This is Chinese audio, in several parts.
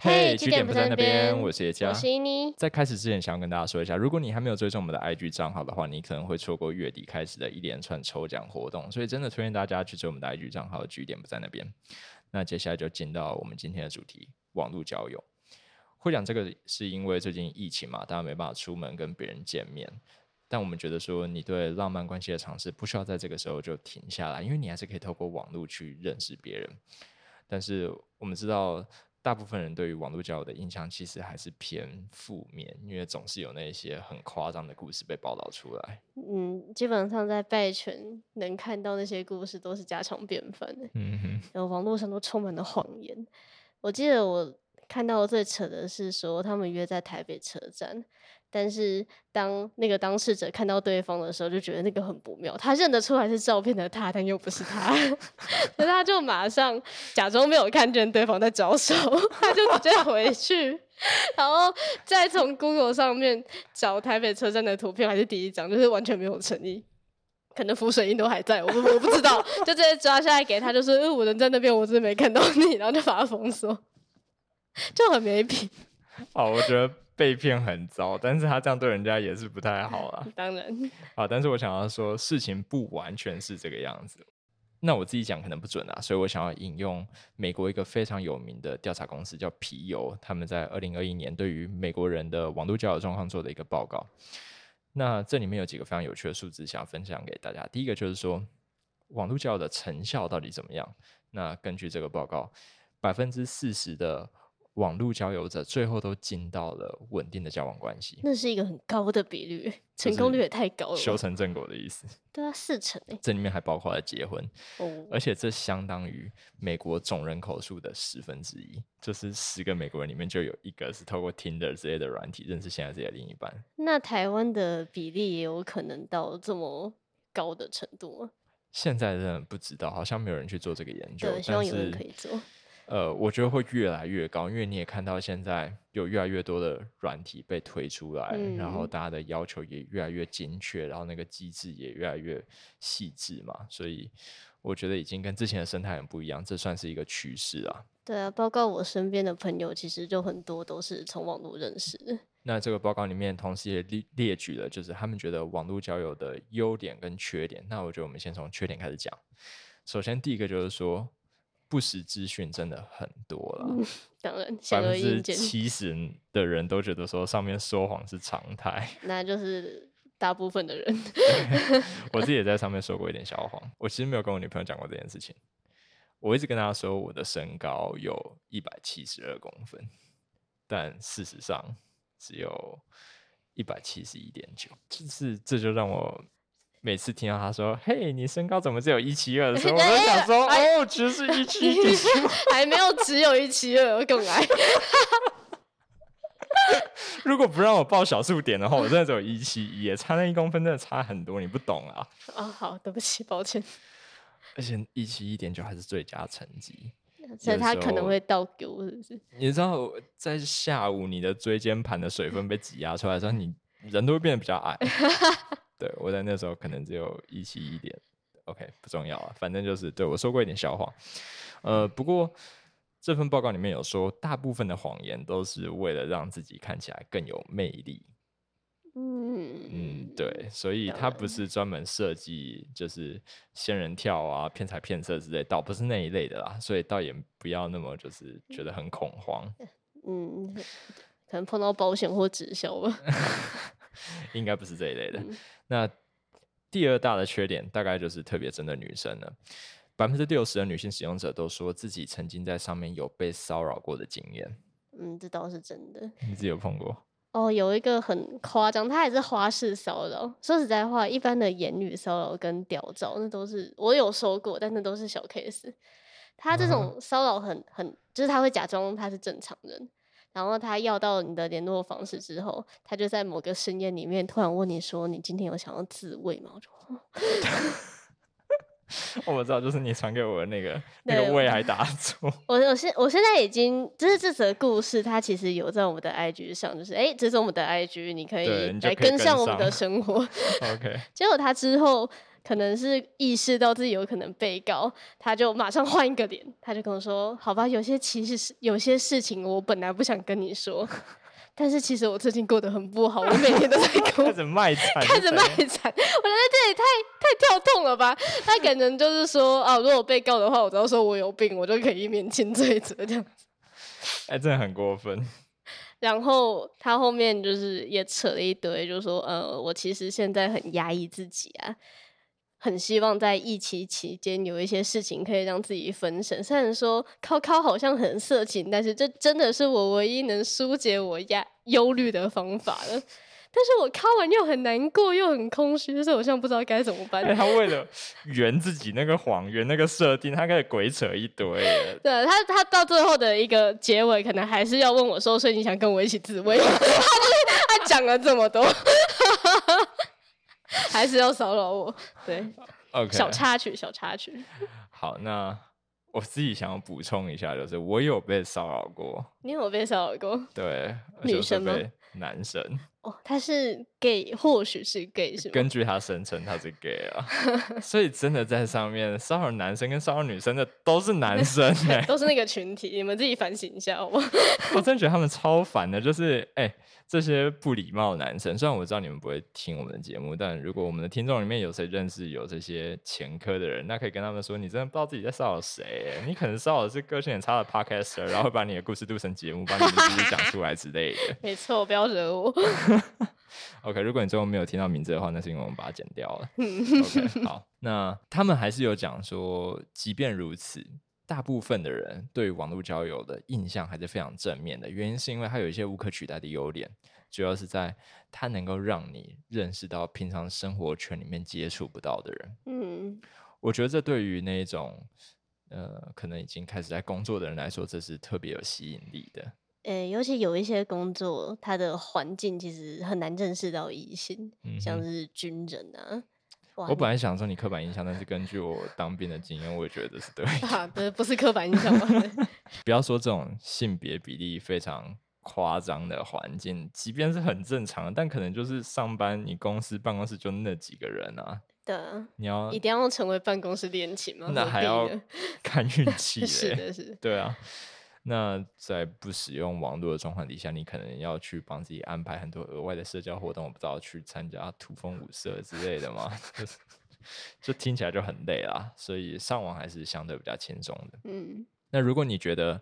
嘿，据据点不在那边，我是叶我佳。是伊妮。在开始之前，想要跟大家说一下，如果你还没有追踪我们的 IG 账号的话，你可能会错过月底开始的一连串抽奖活动，所以真的推荐大家去追我们的 IG 账号，据点不在那边。那接下来就进到我们今天的主题——网络交友。会讲这个是因为最近疫情嘛，大家没办法出门跟别人见面。但我们觉得说，你对浪漫关系的尝试不需要在这个时候就停下来，因为你还是可以透过网络去认识别人。但是我们知道，大部分人对于网络交友的印象其实还是偏负面，因为总是有那些很夸张的故事被报道出来。嗯，基本上在拜权能看到那些故事都是家常便饭的，嗯哼，然后网络上都充满了谎言。我记得我看到最扯的是说，他们约在台北车站，但是当那个当事者看到对方的时候，就觉得那个很不妙。他认得出来是照片的他，但又不是他，所以他就马上假装没有看见对方在招手，他就直接回去，然后再从 Google 上面找台北车站的图片，还是第一张，就是完全没有诚意。可能浮水印都还在，我我不知道，就直接抓下来给他，就说：“呃，我人在那边，我真的没看到你。”然后就把他封锁，就很没品。哦，我觉得被骗很糟，但是他这样对人家也是不太好啦。当然，啊，但是我想要说，事情不完全是这个样子。那我自己讲可能不准啊，所以我想要引用美国一个非常有名的调查公司叫皮尤，他们在二零二一年对于美国人的网络交友状况做的一个报告。那这里面有几个非常有趣的数字想要分享给大家。第一个就是说，网络交友的成效到底怎么样？那根据这个报告，百分之四十的网络交友者最后都进到了稳定的交往关系，那是一个很高的比率，成功率也太高了修。成正果的意思。对啊，四成哎、这里面还包括了结婚，哦，而且这相当于美国总人口数的十分之一，就是十个美国人里面就有一个是透过 Tinder 之类的软体认识现在自己的另一半。那台湾的比例也有可能到这么高的程度吗？现在真的不知道，好像没有人去做这个研究对，，希但望有人是可以做。呃，我觉得会越来越高，因为你也看到现在有越来越多的软体被推出来，然后嗯大家的要求也越来越精确，然后那个机制也越来越细致嘛，所以我觉得已经跟之前的生态很不一样，这算是一个趋势啊。对啊，包括我身边的朋友，其实就很多都是从网络认识。那这个报告里面同时也列列举了，就是他们觉得网络交友的优点跟缺点。那我觉得我们先从缺点开始讲。首先第一个就是说，不实资讯真的很多了。当然，显百分之而易见，七十的人都觉得说上面说谎是常态。那就是大部分的人。我自己也在上面说过一点小谎。我其实没有跟我女朋友讲过这件事情。我一直跟她说我的身高有一百七十二公分，但事实上只有一百七十一点九。就是这就让我每次听到他说：“嘿，你身高怎么只有一七二？”的时候，我都想说：“哦，其实是一七点九。”还没有只有一七二，我更矮。如果不让我报小数点的话，我真的只有一七一，差那一公分真的差很多，你不懂啊。啊、好，对不起，抱歉。而且一七一点九还是最佳成绩。所以他可能会倒给我，是不是？你知道，在下午你的椎间盘的水分被挤压出来的时候，你人都会变得比较矮。对我在那时候可能只有一七一点，OK 不重要啊，反正就是对我说过一点笑话。呃，不过这份报告里面有说，大部分的谎言都是为了让自己看起来更有魅力。嗯嗯，对，所以当它不是专门设计就是仙人跳啊、骗财骗色之类，倒不是那一类的啦，所以倒也不要那么就是觉得很恐慌，嗯，可能碰到保险或直销吧。应该不是这一类的。嗯那第二大的缺点大概就是特别针对女生了，百分之六十的女性使用者都说自己曾经在上面有被骚扰过的经验，嗯，这倒是真的。你自己有碰过？哦，有一个很夸张，他还是花式骚扰。说实在话，一般的言语骚扰跟屌照，那都是我有收过，但那都是小 case。他这种 骚扰很很，就是他会假装他是正常人，然后他要到你的联络方式之后，他就在某个深夜里面突然问你说：“你今天有想要自慰吗？”我就 我知道，就是你传给我的那个 那对个胃还打错，我我现我现在已经就是这则故事，它其实有在我们的 IG 上，就是哎，这是我们的 IG，你可以来跟上我们的生活。OK，结果他之后可能是意识到自己有可能被告，他就马上换一个脸，他就跟我说：“好吧，有些其实是有些事情我本来不想跟你说，但是其实我最近过得很不好，我每天都在哭 开。始卖惨，开始卖惨，我觉得这也太太跳痛了吧？他可能就是说啊，如果我被告的话，我只要说我有病，我就可以免轻罪责这样子。哎、真的很过分。然后他后面就是也扯了一堆，就说呃，我其实现在很压抑自己啊，很希望在疫情期间有一些事情可以让自己分神。虽然说靠靠好像很色情，但是这真的是我唯一能疏解我压忧虑的方法了。但是我靠完又很难过，又很空虚，所以我现在不知道该怎么办。哎、他为了圆自己那个谎，圆那个设定，他开始鬼扯一堆。对他，他到最后的一个结尾，可能还是要问我说：“所以你想跟我一起自慰吗？” 他就是他讲了这么多，还是要骚扰我。对，OK，小插曲，小插曲。好，那我自己想要补充一下，就是我有被骚扰过，你有被骚扰过？对，女生吗被男生。哦，他是 gay，或许是 gay 是吗？根据他声称他是 gay 啊，所以真的在上面骚扰男生跟骚扰女生的都是男生哎、都是那个群体，你们自己反省一下好不好？我真的觉得他们超烦的，就是哎、这些不礼貌的男生。虽然我知道你们不会听我们的节目，但如果我们的听众里面有谁认识有这些前科的人，那可以跟他们说，你真的不知道自己在骚扰谁、欸，你可能骚扰的是个性很差的 podcaster，然后会把你的故事录成节目，把你的故事讲出来之类的。没错，不要惹我。OK，如果你最后没有听到名字的话，那是因为我们把它剪掉了。OK，好，那他们还是有讲说，即便如此，大部分的人对网络交友的印象还是非常正面的，原因是因为它有一些无可取代的优点，主要是在它能够让你认识到平常生活圈里面接触不到的人。嗯，我觉得这对于那种呃可能已经开始在工作的人来说，这是特别有吸引力的。诶、尤其有一些工作，它的环境其实很难认识到异性，嗯像是军人啊。我本来想说你刻板印象，但是根据我当兵的经验，我也觉得这是对的。啊，不是不是刻板印象吗？不要说这种性别比例非常夸张的环境，即便是很正常的，但可能就是上班，你公司办公室就那几个人啊，对啊，你要一定要成为办公室恋情吗？那还要看运气嘞。是的，是的，对啊，那在不使用网络的状况底下，你可能要去帮自己安排很多额外的社交活动，我不知道去参加土风舞社之类的嘛，就是就听起来就很累啦，所以上网还是相对比较轻松的。嗯那如果你觉得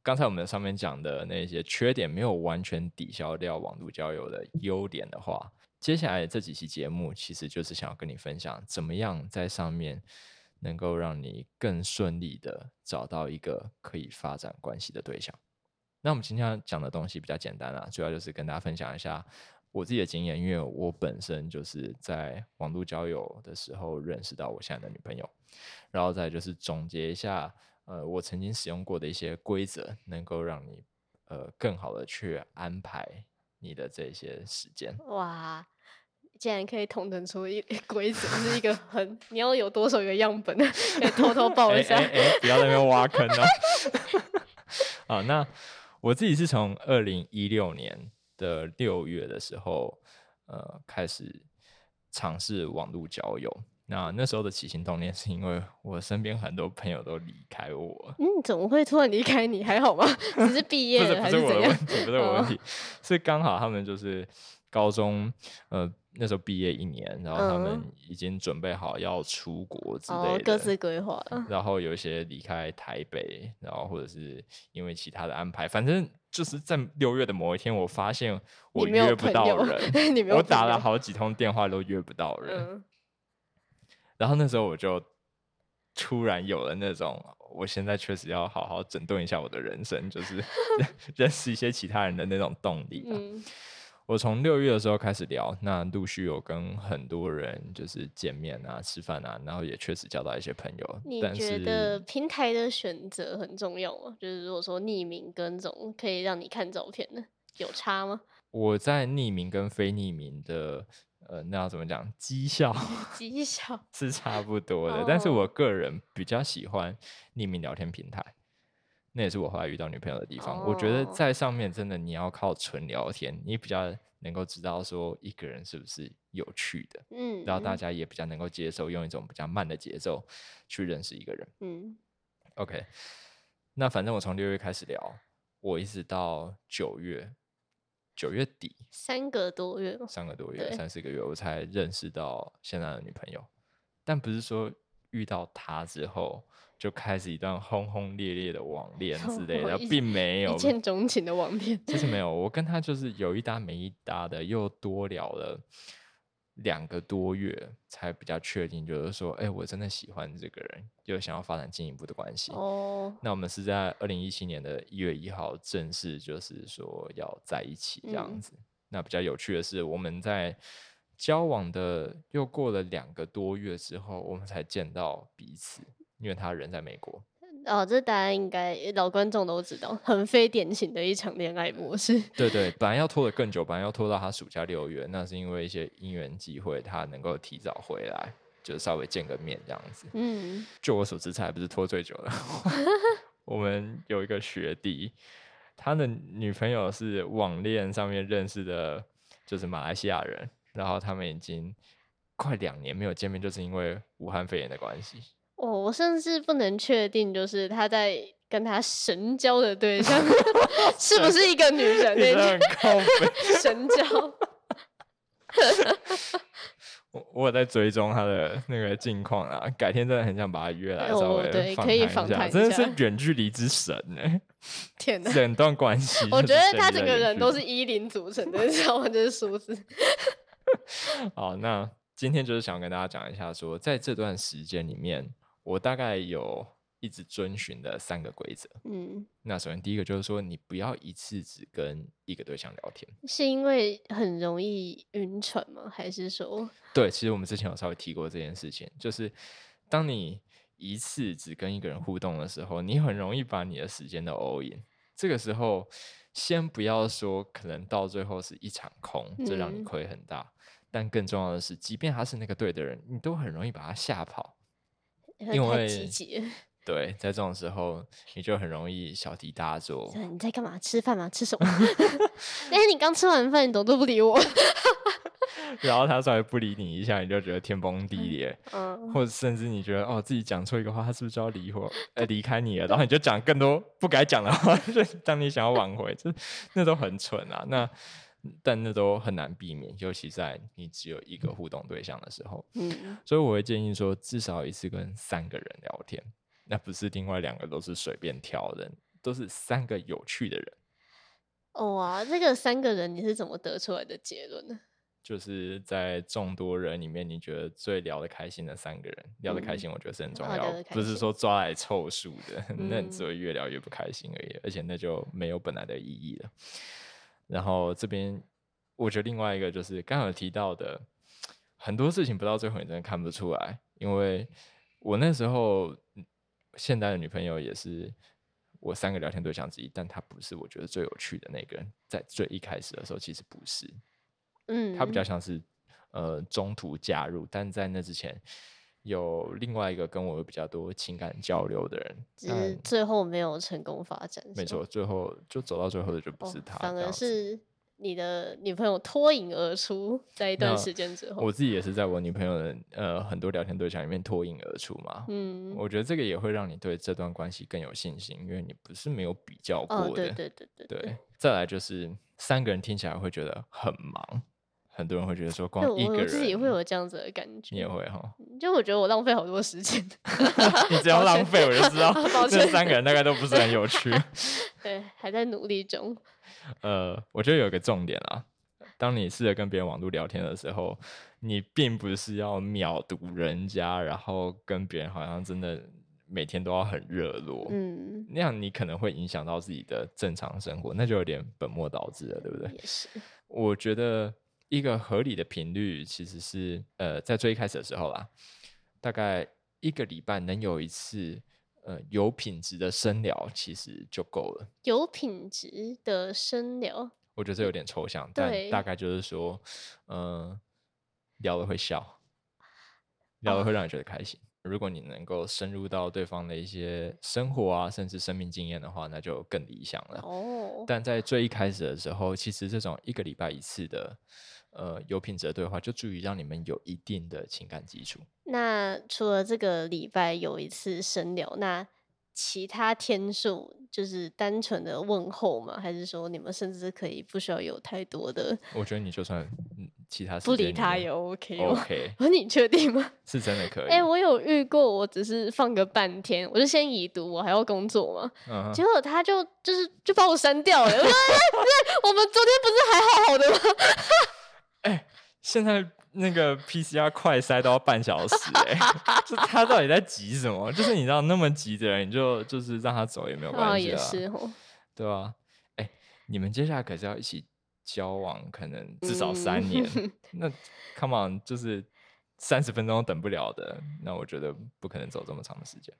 刚才我们上面讲的那些缺点没有完全抵消掉网络交友的优点的话，接下来这几期节目其实就是想要跟你分享，怎么样在上面能够让你更顺利的找到一个可以发展关系的对象。那我们今天要讲的东西比较简单啦，主要就是跟大家分享一下我自己的经验，因为我本身就是在网络交友的时候认识到我现在的女朋友，然后再就是总结一下，呃，我曾经使用过的一些规则，能够让你呃更好的去安排你的这些时间。哇，竟然可以统整出一规则，是一个很你要有多少个样本，可以偷偷报哎一下。哎哎，不要在那边挖坑哦。好，那我自己是从二零一六年的六月的时候，呃，开始尝试网络交友。那那时候的起心动念是因为我身边很多朋友都离开我，嗯，怎么会突然离开你？还好吗？只是毕业不是不是我了还怎样的问？题，不是我的问哦题，是刚好他们就是高中呃那时候毕业一年，然后他们嗯已经准备好要出国之类哦的，，各自规划了。然后有一些离开台北，然后或者是因为其他的安排，反正就是在六月的某一天，我发现我约不到人，我打了好几通电话都约不到人，嗯，然后那时候我就突然有了那种，我现在确实要好好整顿一下我的人生，就是 认识一些其他人的那种动力、啊。嗯我从六月的时候开始聊，那陆续有跟很多人就是见面啊、吃饭啊，然后也确实交到一些朋友。你但觉得平台的选择很重要吗？就是如果说匿名跟这种可以让你看照片的，有差吗？我在匿名跟非匿名的呃，那要怎么讲？绩效 绩效是差不多的，但是我哦个人比较喜欢匿名聊天平台。那也是我后来遇到女朋友的地方。我觉得哦在上面真的你要靠纯聊天，你比较能够知道说一个人是不是有趣的，嗯，然后大家也比较能够接受用一种比较慢的节奏去认识一个人。嗯 OK，那反正我从六月开始聊，我一直到九月，九月底三个多月嘛，三个多月，三四个月，我才认识到现在的女朋友。但不是说遇到她之后就开始一段轰轰烈烈的网恋 之类的，一并没有一，见钟情的网恋。其实没有。我跟他就是有一搭没一搭的，又多聊了两个多月，才比较确定，就是说，哎、我真的喜欢这个人，又想要发展进一步的关系。哦，那我们是在二零一七年的一月一号正式就是说要在一起这样嗯子。那比较有趣的是，我们在交往的又过了两个多月之后，我们才见到彼此，因为他人在美国。哦，这大家应该老观众都知道，很非典型的一场恋爱模式。对对，本来要拖得更久，本来要拖到他暑假六月，那是因为一些因缘机会，他能够提早回来，就稍微见个面这样子。嗯，就我所知，才不是拖最久的。我们有一个学弟，他的女朋友是网恋上面认识的，就是马来西亚人，然后他们已经快两年没有见面，就是因为武汉肺炎的关系。哦，我甚至不能确定，就是他在跟他神交的对象 是不是一个女人。神交。我我有在追踪他的那个近况啊，改天真的很想把他约来哦稍微对可以访谈一下，真的是下远距离之神呢、天哪！整段关系我觉得他整个人都是一零组成的，你知道吗？这是数字。好，那今天就是想跟大家讲一下说在这段时间里面，我大概有一直遵循的三个规则。嗯，那首先第一个就是说，你不要一次只跟一个对象聊天。是因为很容易晕船吗？还是说，对，其实我们之前有稍微提过这件事情，就是当你一次只跟一个人互动的时候，你很容易把你的时间都 all in。这个时候，先不要说可能到最后是一场空，这让你嗯亏很大。但更重要的是，即便他是那个对的人，你都很容易把他吓跑。因为积极？对，在这种时候，你就很容易小题大做。呃你在干嘛？吃饭吗？吃什么？哎、你刚吃完饭，你怎么都不理我？然后他稍微不理你一下，你就觉得天崩地裂，嗯，或者甚至你觉得哦自己讲错一个话，他是不是就要离婚呃离开你了？然后你就讲更多不该讲的话，就当你想要挽回，这那都很蠢啊。那但那都很难避免，尤其在你只有一个互动对象的时候。嗯，所以我会建议说，至少一次跟三个人聊天，那不是另外两个都是随便挑的人，都是三个有趣的人。哦哇，这个三个人你是怎么得出来的结论呢？就是在众多人里面，你觉得最聊得开心的三个人，聊得开嗯心，我觉得是很重哦要，不是说抓来凑数的，那你嗯只会越聊越不开心而已，而且那就没有本来的意义了。然后这边，我觉得另外一个就是刚刚提到的，很多事情不到最后你真的看不出来，因为我那时候嗯现在的女朋友也是我三个聊天对象之一，但她不是我觉得最有趣的那个人，在最一开始的时候其实不是。嗯，她比较像是呃中途加入，但在那之前有另外一个跟我有比较多情感交流的人，只是最后没有成功发展，没错，最后就走到最后的就不哦是他，反而是你的女朋友脱颖而出，在一段时间之后，我自己也是在我女朋友的呃很多聊天对象里面脱颖而出嘛。嗯，我觉得这个也会让你对这段关系更有信心，因为你不是没有比较过哦，的。对对对对对再来就是三个人听起来会觉得很忙，很多人会觉得说光，一个人，自己也会有这样子的感觉，你也会哈，就我觉得我浪费好多时间，你只要浪费我就知道 这三个人大概都不是很有趣。对，还在努力中，呃，我觉得有一个重点啊，当你试着跟别人网络聊天的时候，你并不是要秒读人家，然后跟别人好像真的每天都要很热络，嗯，那样你可能会影响到自己的正常生活，那就有点本末倒置了，对不对？也是，我觉得一个合理的频率其实是，呃，在最一开始的时候啦，大概一个礼拜能有一次，呃，有品质的深聊，其实就够了。有品质的深聊，我觉得这有点抽象，但大概就是说，嗯、聊了会笑，聊了会让你觉得开心。如果你能够深入到对方的一些生活啊，甚至生命经验的话，那就更理想了。哦，但在最一开始的时候，其实这种一个礼拜一次的呃有品质的对话，就足以让你们有一定的情感基础。那除了这个礼拜有一次深聊，那其他天数就是单纯的问候吗？还是说你们甚至可以不需要有太多的我觉得你就算嗯其他时不理他也 OK 吗？OK，哦，你确定吗？是真的可以。哎、我有遇过，我只是放个半天，我就先已读，我还要工作嘛，结果他就就是就把我删掉了。我说，哎、我们昨天不是还好好的吗？哎现在那个 PCR 快筛都要半小时哎、就他到底在急什么？就是你知道那么急的人，你就就是让他走也没有哦，关系啊，也是哦，对啊。哎、你们接下来可是要一起交往，可能至少三年。嗯那 come on，就是三十分钟等不了的，那我觉得不可能走这么长的时间。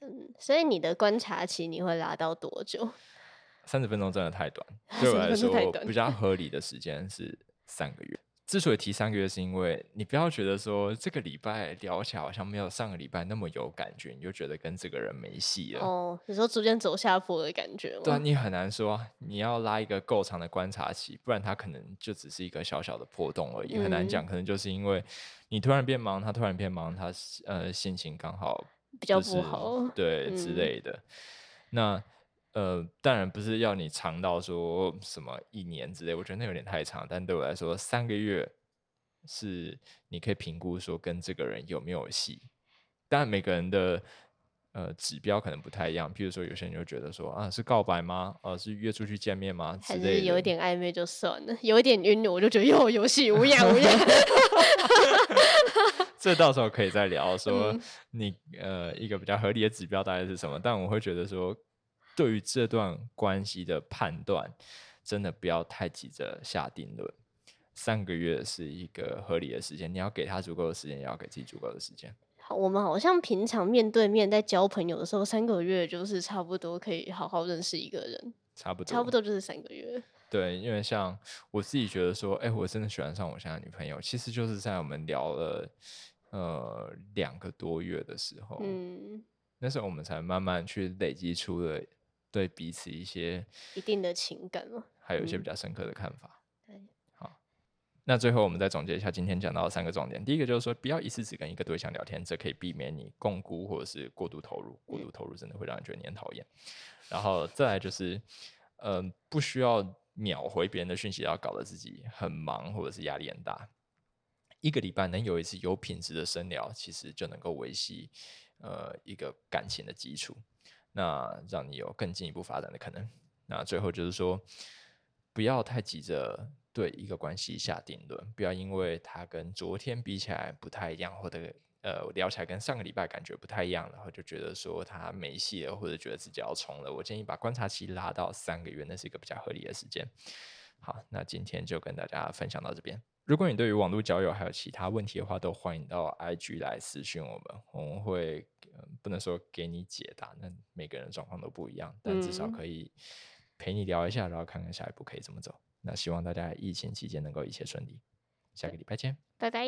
嗯，所以你的观察期你会拉到多久？三十分钟真的太短，对我来30分钟太说比较合理的时间是三个月。之所以提三个月，是因为你不要觉得说这个礼拜聊起来好像没有上个礼拜那么有感觉，你就觉得跟这个人没戏了。哦，你说逐渐走下坡的感觉吗？对啊，你很难说，你要拉一个够长的观察期，不然他可能就只是一个小小的波动而已，很难嗯讲。可能就是因为你突然变忙，他突然变忙，他呃心情刚好比较不好。对之嗯类的。那呃，当然不是要你长到说什么一年之类，我觉得那有点太长。但对我来说，三个月是你可以评估说跟这个人有没有戏。当然，每个人的呃指标可能不太一样。譬如说，有些人就觉得说啊，是告白吗？呃，是约出去见面吗？之还。是有一点暧昧就算了，有一点晕我就觉得哟游戏无恙无恙。这到时候可以再聊，说嗯你、呃一个比较合理的指标大概是什么？但我会觉得说，对于这段关系的判断，真的不要太急着下定论。三个月是一个合理的时间，你要给他足够的时间，也要给自己足够的时间。好我们好像平常面对面在交朋友的时候，三个月就是差不多可以好好认识一个人，差不多，差不多就是三个月。对，因为像我自己觉得说，哎、我真的喜欢上我现在女朋友，其实就是在我们聊了呃两个多月的时候，嗯，那时候我们才慢慢去累积出了对彼此一些一定的情感嘛。还有一些嗯比较深刻的看法。对，好，那最后我们再总结一下今天讲到的三个重点。第一个就是说，不要一次只跟一个对象聊天，这可以避免你共估或者是过度投入。过度投入真的会让人觉得你很讨厌。然后再来就是，嗯、不需要秒回别人的讯息，要搞得自己很忙或者是压力很大。一个礼拜能有一次有品质的深聊，其实就能够维系呃一个感情的基础，那让你有更进一步发展的可能。那最后就是说，不要太急着对一个关系下定论，不要因为它跟昨天比起来不太一样，或者呃聊起来跟上个礼拜感觉不太一样，然后就觉得说它没戏了，或者觉得自己要冲了。我建议把观察期拉到三个月，那是一个比较合理的时间。好，那今天就跟大家分享到这边。如果你对于网络交友还有其他问题的话，都欢迎到 IG 来私讯我们，我们会、不能说给你解答，那每个人的状况都不一样，但至少嗯可以陪你聊一下，然后看看下一步可以怎么走。那希望大家疫情期间能够一切顺利，下个礼拜见。拜拜。